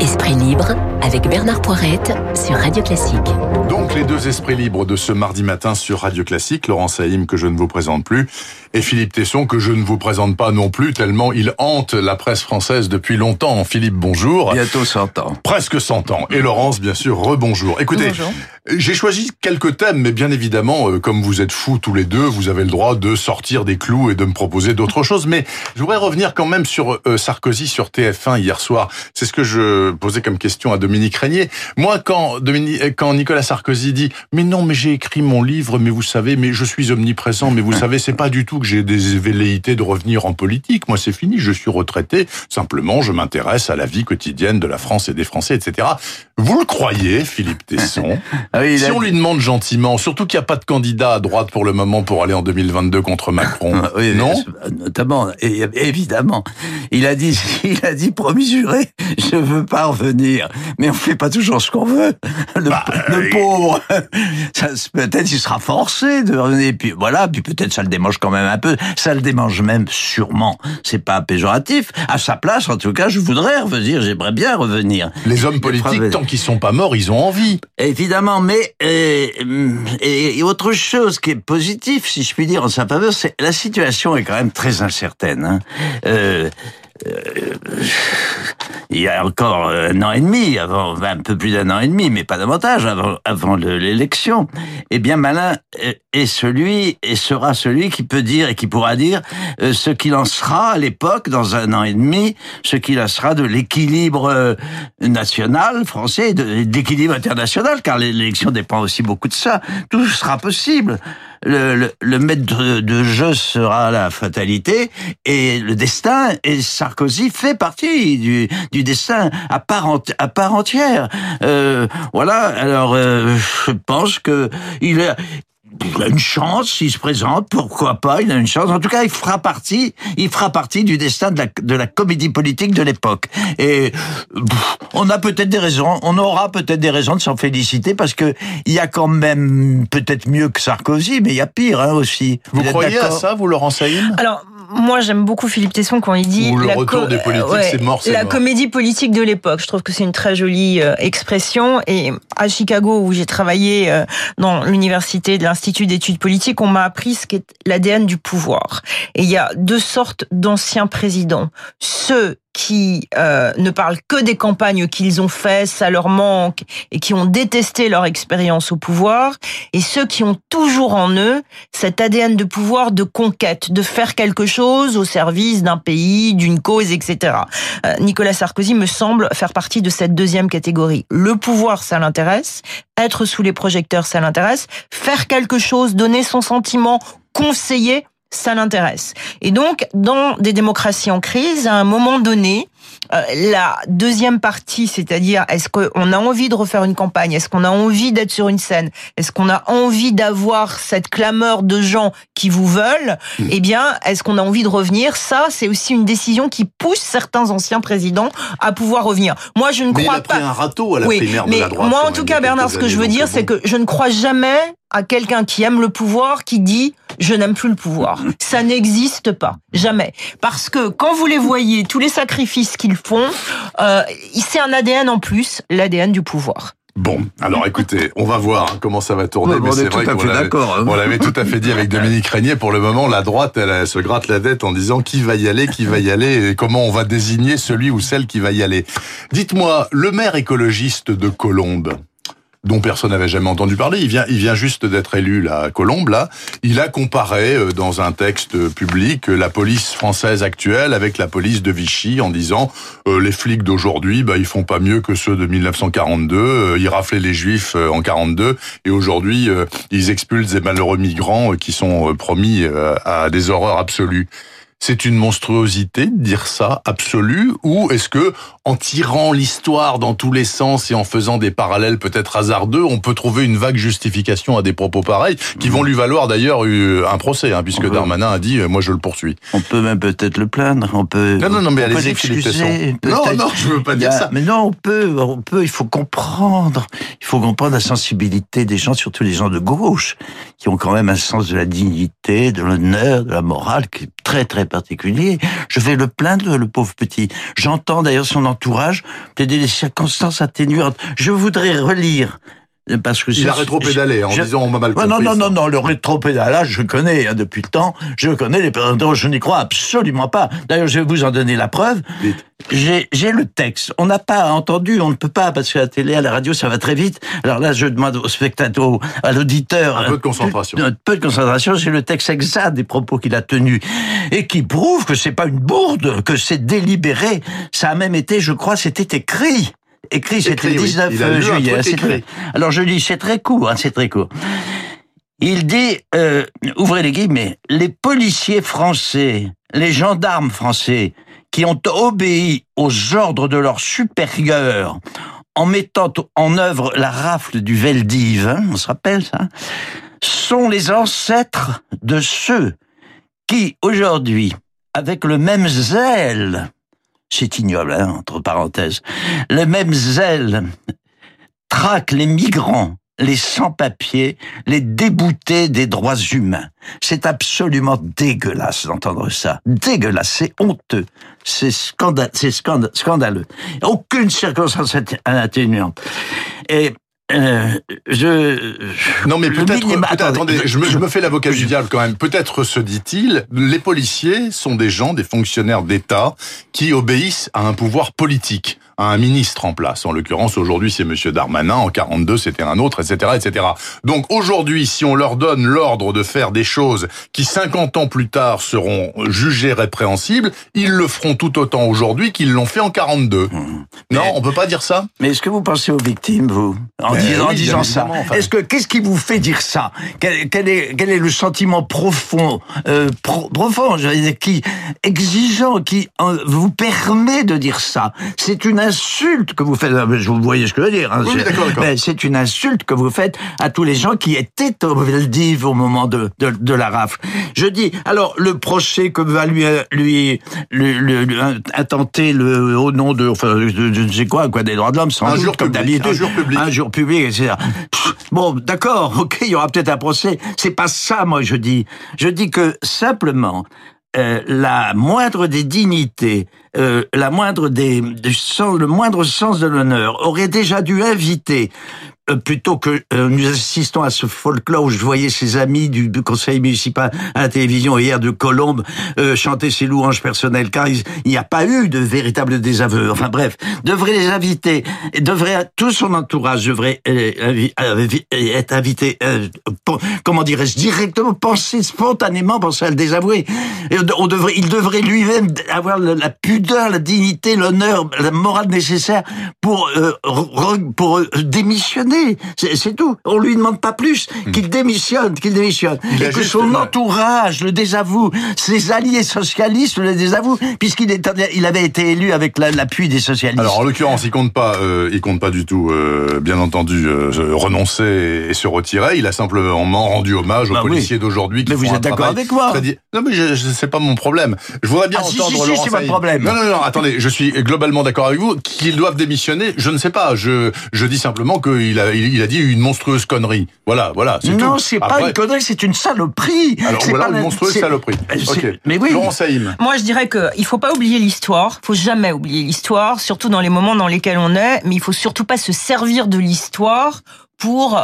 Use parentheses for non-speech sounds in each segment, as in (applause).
Esprit libre avec Bernard Poirette sur Radio Classique. Donc les deux esprits libres de ce mardi matin sur Radio Classique, Laurent Saïm que je ne vous présente plus et Philippe Tesson que je ne vous présente pas non plus tellement il hante la presse française depuis longtemps. Philippe, bonjour. Bientôt 100 ans. Presque 100 ans. Et Laurence, bien sûr, rebonjour. Écoutez, j'ai choisi quelques thèmes, mais bien évidemment, euh, comme vous êtes fous tous les deux, vous avez le droit de sortir des clous et de me proposer d'autres choses. Mais je voudrais revenir quand même sur euh, Sarkozy sur TF1 hier soir. C'est ce que je posais comme question à Dominique Régnier. Moi, quand, Dominique, quand Nicolas Sarkozy dit « Mais non, mais j'ai écrit mon livre, mais vous savez, mais je suis omniprésent, mais vous (laughs) savez, c'est pas du tout que j'ai des velléités de revenir en politique. Moi, c'est fini, je suis retraité. Simplement, je m'intéresse à la vie quotidienne de la France et des Français, etc. » Vous le croyez, Philippe Tesson (laughs) ah oui, Si on lui demande gentiment, surtout qu'il n'y a pas de candidat à droite pour le moment pour aller en 2022 contre Macron, oui, non Notamment, évidemment. Il a dit, (laughs) il a dit, promis juré, je veux pas revenir. Mais on fait pas toujours ce qu'on veut. Le, bah, pauvre, peut-être il sera forcé de revenir. Puis voilà, puis peut-être ça le démange quand même un peu. Ça le démange même sûrement. C'est pas péjoratif. À sa place, en tout cas, je voudrais revenir. J'aimerais bien revenir. Les hommes politiques, tant qu'ils sont pas morts, ils ont envie. Évidemment, mais euh, et, autre chose qui est positif, si je puis dire, en sa faveur, c'est la situation est quand même très incertaine. Hein. Euh, euh, il y a encore un an et demi, avant un peu plus d'un an et demi, mais pas davantage avant, avant l'élection. Eh bien, Malin est celui et sera celui qui peut dire et qui pourra dire euh, ce qu'il en sera à l'époque, dans un an et demi, ce qu'il en sera de l'équilibre euh, national français, de l'équilibre international, car l'élection dépend aussi beaucoup de ça. Tout sera possible le, le, maître de, jeu sera la fatalité et le destin. Et Sarkozy fait partie du, du destin à part, à part entière. Euh, voilà. Alors, euh, je pense que il est, il a une chance s'il se présente, pourquoi pas, il a une chance. En tout cas, il fera partie, il fera partie du destin de la, de la comédie politique de l'époque. Et on a peut-être des raisons, on aura peut-être des raisons de s'en féliciter parce que il y a quand même peut-être mieux que Sarkozy, mais il y a pire hein, aussi. Vous, croyez à ça, vous, Laurent Saïm Alors, moi, j'aime beaucoup Philippe Tesson quand il dit le la retour des politiques, c'est mort, La comédie politique de l'époque. Je trouve que c'est une très jolie euh, expression. Et à Chicago, où j'ai travaillé euh, dans l'université de l'Institut d'études politiques, on m'a appris ce qu'est l'ADN du pouvoir. Et il y a deux sortes d'anciens présidents. Ceux qui euh, ne parlent que des campagnes qu'ils ont faites, ça leur manque, et qui ont détesté leur expérience au pouvoir, et ceux qui ont toujours en eux cet ADN de pouvoir, de conquête, de faire quelque chose au service d'un pays, d'une cause, etc. Euh, Nicolas Sarkozy me semble faire partie de cette deuxième catégorie. Le pouvoir, ça l'intéresse, être sous les projecteurs, ça l'intéresse, faire quelque chose, donner son sentiment, conseiller, ça l'intéresse. Et donc, dans des démocraties en crise, à un moment donné, euh, la deuxième partie, c'est-à-dire est-ce qu'on a envie de refaire une campagne, est-ce qu'on a envie d'être sur une scène, est-ce qu'on a envie d'avoir cette clameur de gens qui vous veulent, hmm. eh bien, est-ce qu'on a envie de revenir? Ça, c'est aussi une décision qui pousse certains anciens présidents à pouvoir revenir. Moi, je ne crois pas. un râteau à la primaire mais de la droite. Moi, en tout cas, Bernard, ce que je veux dire, c'est que je ne crois jamais à quelqu'un qui aime le pouvoir qui dit je n'aime plus le pouvoir. Ça n'existe pas, jamais. Parce que quand vous les voyez, tous les sacrifices qu'ils font, euh, c'est un ADN en plus, l'ADN du pouvoir. Bon, alors écoutez, on va voir comment ça va tourner. mais c'est vrai qu'on hein. l'avait tout à fait dit avec (laughs) Dominique Régnier. Pour le moment, la droite, elle, se gratte la tête en disant qui va y aller, qui va y aller, et comment on va désigner celui ou celle qui va y aller. Dites-moi, le maire écologiste de Colombes, dont personne n'avait jamais entendu parler. Il vient, il vient juste d'être élu, la Colombe, là. Il a comparé euh, dans un texte public la police française actuelle avec la police de Vichy en disant euh, les flics d'aujourd'hui, bah, ils font pas mieux que ceux de 1942. Euh, ils raflaient les juifs en 42 et aujourd'hui, ils expulsent des malheureux migrants qui sont promis à des horreurs absolues c'est une monstruosité de dire ça absolu ou est-ce que en tirant l'histoire dans tous les sens et en faisant des parallèles peut-être hasardeux, on peut trouver une vague justification à des propos pareils qui vont lui valoir d'ailleurs un procès hein, puisque Darmanin a dit euh, moi je le poursuis. On peut même peut-être le plaindre, on peut Non non non mais allez-y Philippe Non non, je veux pas dire ça. Mais non, on peut on peut il faut comprendre, il faut comprendre la sensibilité des gens surtout les gens de gauche qui ont quand même un sens de la dignité, de l'honneur, de la morale qui est très très particulier. Je vais le plaindre, le pauvre petit. J'entends d'ailleurs son entourage plaider des circonstances atténuantes. Je voudrais relire parce que il a rétro-pédalé en disant on m'a mal compris. Non, non, non, non, le rétro-pédalage, je connais hein, depuis le temps. Je connais les je n'y crois absolument pas. D'ailleurs, je vais vous en donner la preuve. J'ai le texte. On n'a pas entendu, on ne peut pas, parce que la télé, à la radio, ça va très vite. Alors là, je demande au spectateur, à l'auditeur... Un peu de concentration. Un peu de concentration, j'ai le texte exact des propos qu'il a tenus. Et qui prouve que c'est pas une bourde, que c'est délibéré. Ça a même été, je crois, c'était écrit écrit, c'était le 19 juillet. Alors je dis, c'est très court, hein, c'est très court. Il dit, euh, ouvrez les guillemets, les policiers français, les gendarmes français, qui ont obéi aux ordres de leurs supérieurs en mettant en œuvre la rafle du Veldiv, hein, on se rappelle ça, sont les ancêtres de ceux qui, aujourd'hui, avec le même zèle, c'est ignoble, hein, entre parenthèses, le même zèle traque les migrants, les sans-papiers, les déboutés des droits humains. C'est absolument dégueulasse d'entendre ça. Dégueulasse, c'est honteux, c'est scandaleux. Aucune circonstance atténuante. Euh, je non mais peut-être peut attendez. je me, je me fais l'avocat du diable quand même. Peut-être se dit-il les policiers sont des gens des fonctionnaires d'État qui obéissent à un pouvoir politique un ministre en place. En l'occurrence, aujourd'hui, c'est Monsieur Darmanin. En 42, c'était un autre, etc., etc. Donc aujourd'hui, si on leur donne l'ordre de faire des choses qui 50 ans plus tard seront jugées répréhensibles, ils le feront tout autant aujourd'hui qu'ils l'ont fait en 42. Mmh. Non, on peut pas dire ça. Mais est-ce que vous pensez aux victimes, vous, en, ben disant, ça Est-ce que qu'est-ce qui vous fait dire ça? Quel, est quel est le sentiment profond, euh, profond, je veux dire, qui exigeant, qui euh, vous permet de dire ça? C'est une insulte que vous faites. Vous voyez ce que je veux dire. Hein, c'est une insulte que vous faites à tous les gens qui étaient au Veldiv au moment de, de, la rafle. Je dis, alors, le procès que va lui, lui, lui, intenter le, au nom de, enfin, je ne sais quoi, quoi, des droits de l'homme, sans un jour public, un jour public. Un jour public, etc. Bon, d'accord, (laughs) ok, il y aura peut-être un procès. C'est pas ça, moi, je dis. Je dis que simplement, euh, la moindre des dignités, euh, la moindre des, du sens, le moindre sens de l'honneur aurait déjà dû inviter euh, plutôt que euh, nous assistons à ce folklore où je voyais ses amis du, conseil municipal à la télévision hier de Colombe euh, chanter ses louanges personnelles, car il n'y a pas eu de véritable désaveu. Enfin bref, devrait les inviter, devrait tout son entourage devrait être invité, comment dirais-je, directement penser spontanément penser à le désavouer. On devrait, il devrait lui-même avoir la pudeur, la dignité, l'honneur, la morale nécessaire pour pour démissionner c'est tout. On lui demande pas plus hmm. qu'il démissionne, qu'il démissionne. et que son entourage le désavoue, ses alliés socialistes le désavouent, puisqu'il il avait été élu avec l'appui des socialistes. Alors en l'occurrence, il compte pas, euh, il compte pas du tout, euh, bien entendu, euh, renoncer et se retirer. Il a simplement rendu hommage aux bah policiers d'aujourd'hui. Mais vous êtes d'accord avec moi Non, mais je, sais pas mon problème. Je voudrais bien ah, entendre si, si, c'est votre problème. Non, non, non. Attendez, je suis globalement d'accord avec vous. Qu'ils doivent démissionner, je ne sais pas. Je, je dis simplement qu'il a il, a dit une monstrueuse connerie. Voilà, voilà. Non, c'est pas une connerie, c'est une saloperie. Alors voilà, une monstrueuse saloperie. Mais oui. Laurent Moi, je dirais qu'il faut pas oublier l'histoire. Il faut jamais oublier l'histoire, surtout dans les moments dans lesquels on est. Mais il faut surtout pas se servir de l'histoire pour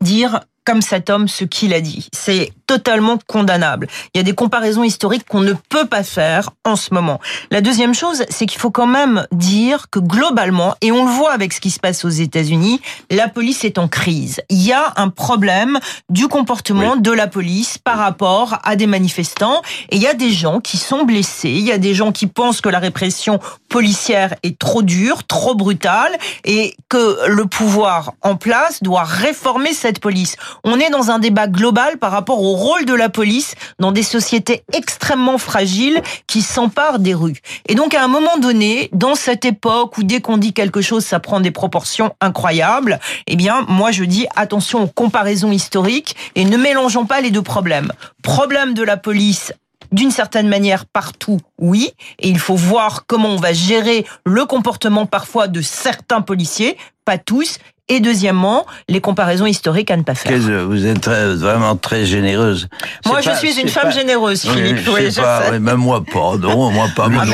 dire comme cet homme ce qu'il a dit. C'est totalement condamnable. Il y a des comparaisons historiques qu'on ne peut pas faire en ce moment. La deuxième chose, c'est qu'il faut quand même dire que globalement, et on le voit avec ce qui se passe aux États-Unis, la police est en crise. Il y a un problème du comportement de la police par rapport à des manifestants, et il y a des gens qui sont blessés, il y a des gens qui pensent que la répression policière est trop dure, trop brutale, et que le pouvoir en place doit réformer cette police. On est dans un débat global par rapport au rôle de la police dans des sociétés extrêmement fragiles qui s'emparent des rues. Et donc à un moment donné, dans cette époque où dès qu'on dit quelque chose, ça prend des proportions incroyables, eh bien moi je dis attention aux comparaisons historiques et ne mélangeons pas les deux problèmes. Problème de la police d'une certaine manière partout, oui, et il faut voir comment on va gérer le comportement parfois de certains policiers, pas tous, Et deuxièmement, les comparaisons historiques à ne pas faire. Vous êtes vraiment très généreuse. Moi, je suis une femme généreuse, Philippe. Oui, je pas, sais. même moi pas. Non, moi pas. Moi,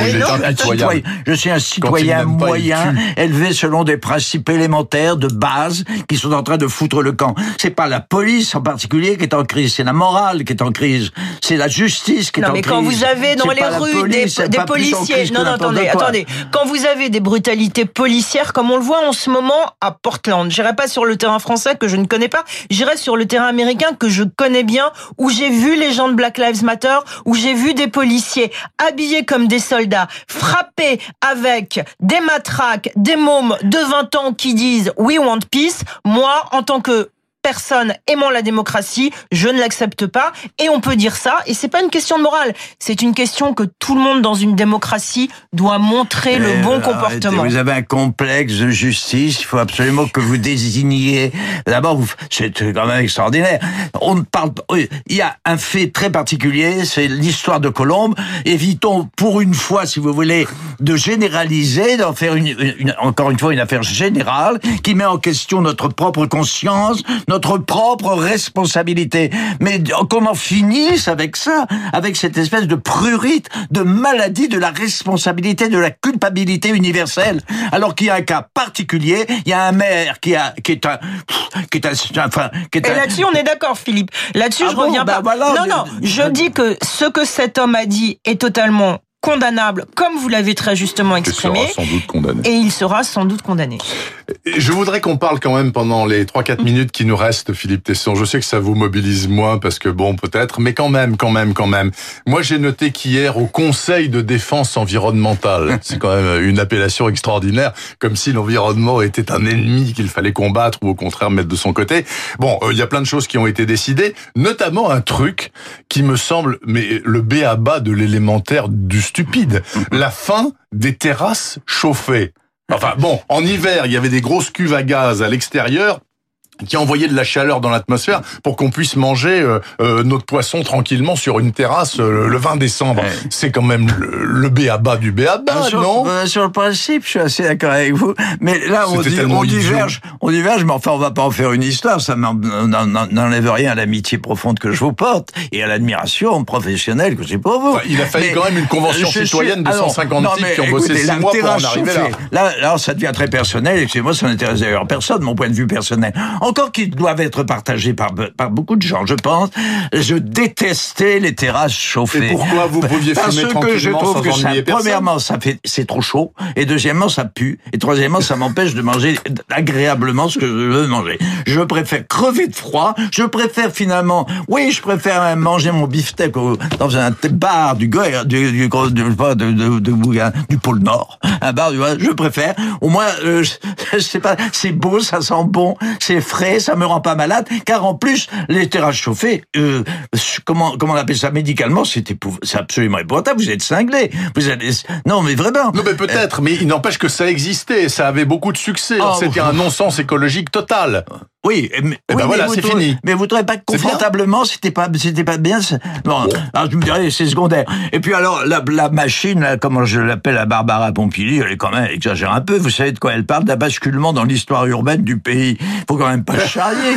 je, suis un citoyen moyen, élevé selon des principes élémentaires de base qui sont en train de foutre le camp. C'est pas la police en particulier qui est en crise, c'est la morale qui est en crise, c'est la justice qui est en crise. Non, mais quand vous avez dans les rues des, des policiers, non, non, attendez, attendez, quand vous avez des brutalités policières, comme on le voit en ce moment à Portland, j'irai pas sur le terrain français que je ne connais pas, j'irai sur le terrain américain que je connais bien, où j'ai vu les gens de Black Lives Matter, où j'ai vu des policiers habillés comme des soldats, frappés avec des matraques, des mômes de 20 ans qui disent We want peace. Moi, en tant que personne aimant la démocratie, je ne l'accepte pas. Et on peut dire ça, et c'est pas une question de morale, c'est une question que tout le monde dans une démocratie doit montrer le bon comportement. Vous avez un complexe de justice, il faut absolument que vous désigniez. D'abord, c'est quand même extraordinaire. On parle, il y a un fait très particulier, c'est l'histoire de Colombe. Évitons pour une fois, si vous voulez, de généraliser, d'en faire une, encore une fois une affaire générale qui met en question notre propre conscience, notre propre responsabilité. Mais qu'on en finisse avec ça, avec cette espèce de prurite, de maladie de la responsabilité, de la culpabilité universelle? Alors qu'il y a un cas particulier, il y a un maire qui a, qui est un, qui est un, enfin, qui est Et là-dessus, on est d'accord, Philippe. Là-dessus, je ah reviens bah pas. non, non, je dis que ce que cet homme a dit est totalement condamnable, comme vous l'avez très justement exprimé. Il sera sans doute condamné. Et il sera sans doute condamné. Je voudrais qu'on parle quand même pendant les 3-4 minutes qui nous restent, Philippe Tesson. Je sais que ça vous mobilise moins parce que bon, peut-être, mais quand même, quand même, quand même. Moi, j'ai noté qu'hier, au Conseil de défense environnementale, (laughs) c'est quand même une appellation extraordinaire, comme si l'environnement était un ennemi qu'il fallait combattre ou au contraire mettre de son côté. Bon, euh, il y a plein de choses qui ont été décidées, notamment un truc qui me semble, mais le B à bas de l'élémentaire du stupide. La fin des terrasses chauffées. Enfin bon, en hiver, il y avait des grosses cuves à gaz à l'extérieur qui envoyait de la chaleur dans l'atmosphère pour qu'on puisse manger euh, euh, notre poisson tranquillement sur une terrasse euh, le 20 décembre. C'est quand même le, le béaba du béaba, non? Sur le principe, je suis assez d'accord avec vous. Mais là, on, dit, on diverge, on diverge, mais enfin, on va pas en faire une histoire. Ça n'enlève rien à l'amitié profonde que je vous porte et à l'admiration professionnelle que j'ai pour vous. il a fallu quand même une convention citoyenne de 150 types qui ont bossé 6 mois pour en arriver là. là. Là, ça devient très personnel et chez moi, ça n'intéresse d'ailleurs personne, mon point de vue personnel encore qu'ils doivent être partagés par, par beaucoup de gens, je pense. Je détestais les terrasses chauffées. Et pourquoi vous pouviez Parce fumer que je trouve que ça, premièrement, ça fait, c'est trop chaud, et deuxièmement, ça pue, et troisièmement, ça m'empêche de manger agréablement ce que je veux manger. Je préfère crever de froid. Je préfère finalement, oui, je préfère manger mon beefsteak dans un bar du du, du, du, du, du pôle Nord, (laughs) un bar, je préfère. Au moins, euh, (laughs) je sais pas, c'est beau, ça sent bon, c'est frais ça me rend pas malade, car en plus, les terrasses chauffées, euh, comment, comment on appelle ça médicalement, c'est absolument épouvantable, vous êtes cinglé. Vous allez, non, mais vraiment. Non, mais peut-être, mais il n'empêche que ça existait, ça avait beaucoup de succès. Oh, C'était un non-sens écologique total. Oui, mais, eh ben voilà, c'est fini. Mais vous trouvez pas que confortablement, c'était pas, c'était pas bien. Non, alors je me dirais, c'est secondaire. Et puis alors, la, la machine, là, comment je l'appelle, la Barbara Pompili, elle est quand même exagère un peu. Vous savez de quoi elle parle? D'un basculement dans l'histoire urbaine du pays. Faut quand même pas (laughs) charrier.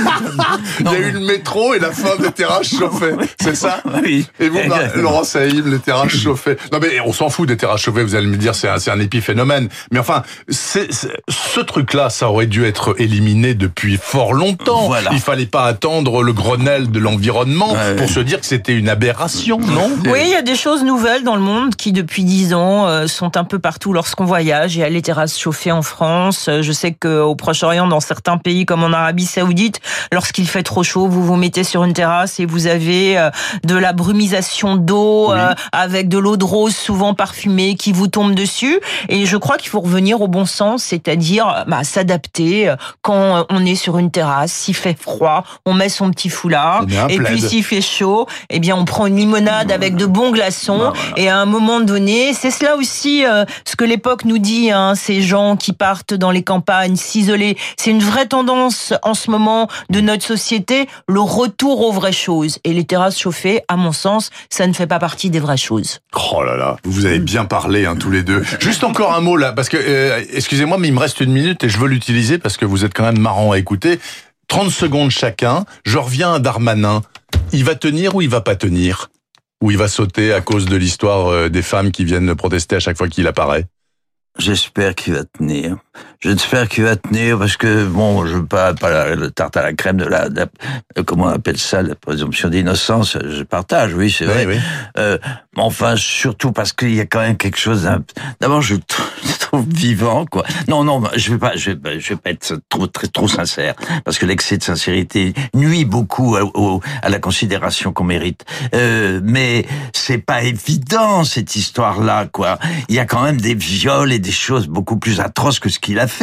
Il y a eu le métro et la fin des terrasses chauffées. C'est ça? (laughs) Oui. Et vous, Laurent Saïm, les terrasses chauffées. Non mais on s'en fout des terrasses chauffées. Vous allez me dire, c'est un, un épiphénomène. Mais enfin, c'est, ce truc-là, ça aurait dû être éliminé depuis fort longtemps. Voilà. Il fallait pas attendre le Grenelle de l'environnement pour se dire que c'était une aberration, non? Oui, il y a des choses nouvelles dans le monde qui, depuis dix ans, euh, sont un peu partout lorsqu'on voyage. Il y a les terrasses chauffées en France. Je sais qu'au Proche-Orient, dans certains pays comme en Arabie Saoudite, lorsqu'il fait trop chaud, vous vous mettez sur une terrasse et vous avez euh, de la brumisation d'eau euh, avec de l'eau de rose souvent parfumée qui vous tombe dessus. Et je crois qu'il faut revenir au bon sens, c'est-à-dire bah, s'adapter quand on est sur une terrasse terrasse. S'il fait froid, on met son petit foulard. Et puis s'il fait chaud, eh bien on prend une limonade avec de bons glaçons. Bah, et à un moment donné, c'est cela aussi euh, ce que l'époque nous dit. Hein, ces gens qui partent dans les campagnes, s'isoler. C'est une vraie tendance en ce moment de notre société, le retour aux vraies choses. Et les terrasses chauffées, à mon sens, ça ne fait pas partie des vraies choses. Oh là là, vous avez bien parlé hein, tous les deux. Juste encore un mot là, parce que euh, excusez-moi, mais il me reste une minute et je veux l'utiliser parce que vous êtes quand même marrant à écouter. 30 secondes chacun. Je reviens à Darmanin. Il va tenir ou il va pas tenir? Ou il va sauter à cause de l'histoire euh, des femmes qui viennent protester à chaque fois qu'il apparaît? J'espère qu'il va tenir. J'espère qu'il va tenir parce que bon, je veux pas pas le tarte à la crème de la, comment on appelle ça la présomption d'innocence. Je partage, oui, c'est vrai. Oui, Euh, enfin, surtout parce qu'il y a quand même quelque chose. D'abord, je (laughs) trouve vivant, quoi. Non, non, je vais pas, je vais, je vais pas être trop très trop sincère parce que l'excès de sincérité nuit beaucoup à, à la considération qu'on mérite. Euh, mais c'est pas évident cette histoire-là, quoi. Il y a quand même des viols et des choses beaucoup plus atroces que ce qu'il a fait.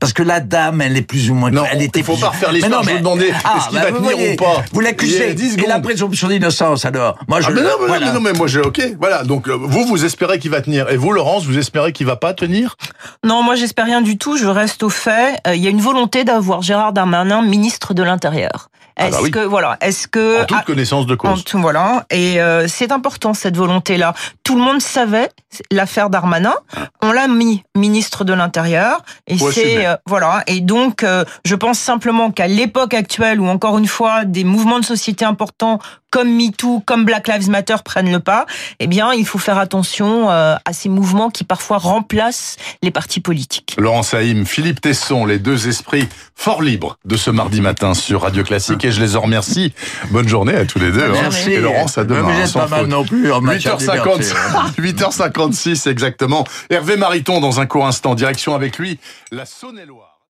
Parce que la dame, elle est plus ou moins... Non, elle était il faut pas refaire l'histoire, je vous demandais ah, est-ce qu'il bah, va tenir ou pas Vous l'accusez, et la présomption d'innocence, alors moi, je, ah, mais non, mais voilà. non, mais moi, j'ai... Ok, voilà, donc euh, vous, vous espérez qu'il va tenir. Et vous, Laurence, vous espérez qu'il va pas tenir? Non, moi, j'espère rien du tout, je reste au fait. Euh, il y a une volonté d'avoir Gérard Darmanin ministre de l'Intérieur. Ah bah est-ce que voilà, est-ce que en toute connaissance de cause. voilà, et euh, c'est important cette volonté-là. Tout le monde savait l'affaire Darmanin. On l'a mis ministre de l'Intérieur et c'est euh, voilà. Et donc, euh, je pense simplement qu'à l'époque actuelle où encore une fois des mouvements de société importants comme MeToo, comme Black Lives Matter prennent le pas, eh bien, il faut faire attention à ces mouvements qui parfois remplacent les partis politiques. Laurent Saïm, Philippe Tesson, les deux esprits fort libres de ce mardi matin sur Radio Classique je les en remercie. Bonne journée à tous les deux. Hein. Merci. Et Laurence, à demain. Mais pas mal non plus 8h50, 8h56 (laughs) exactement. Hervé Mariton dans un court instant. Direction avec lui, la Saône-et-Loire.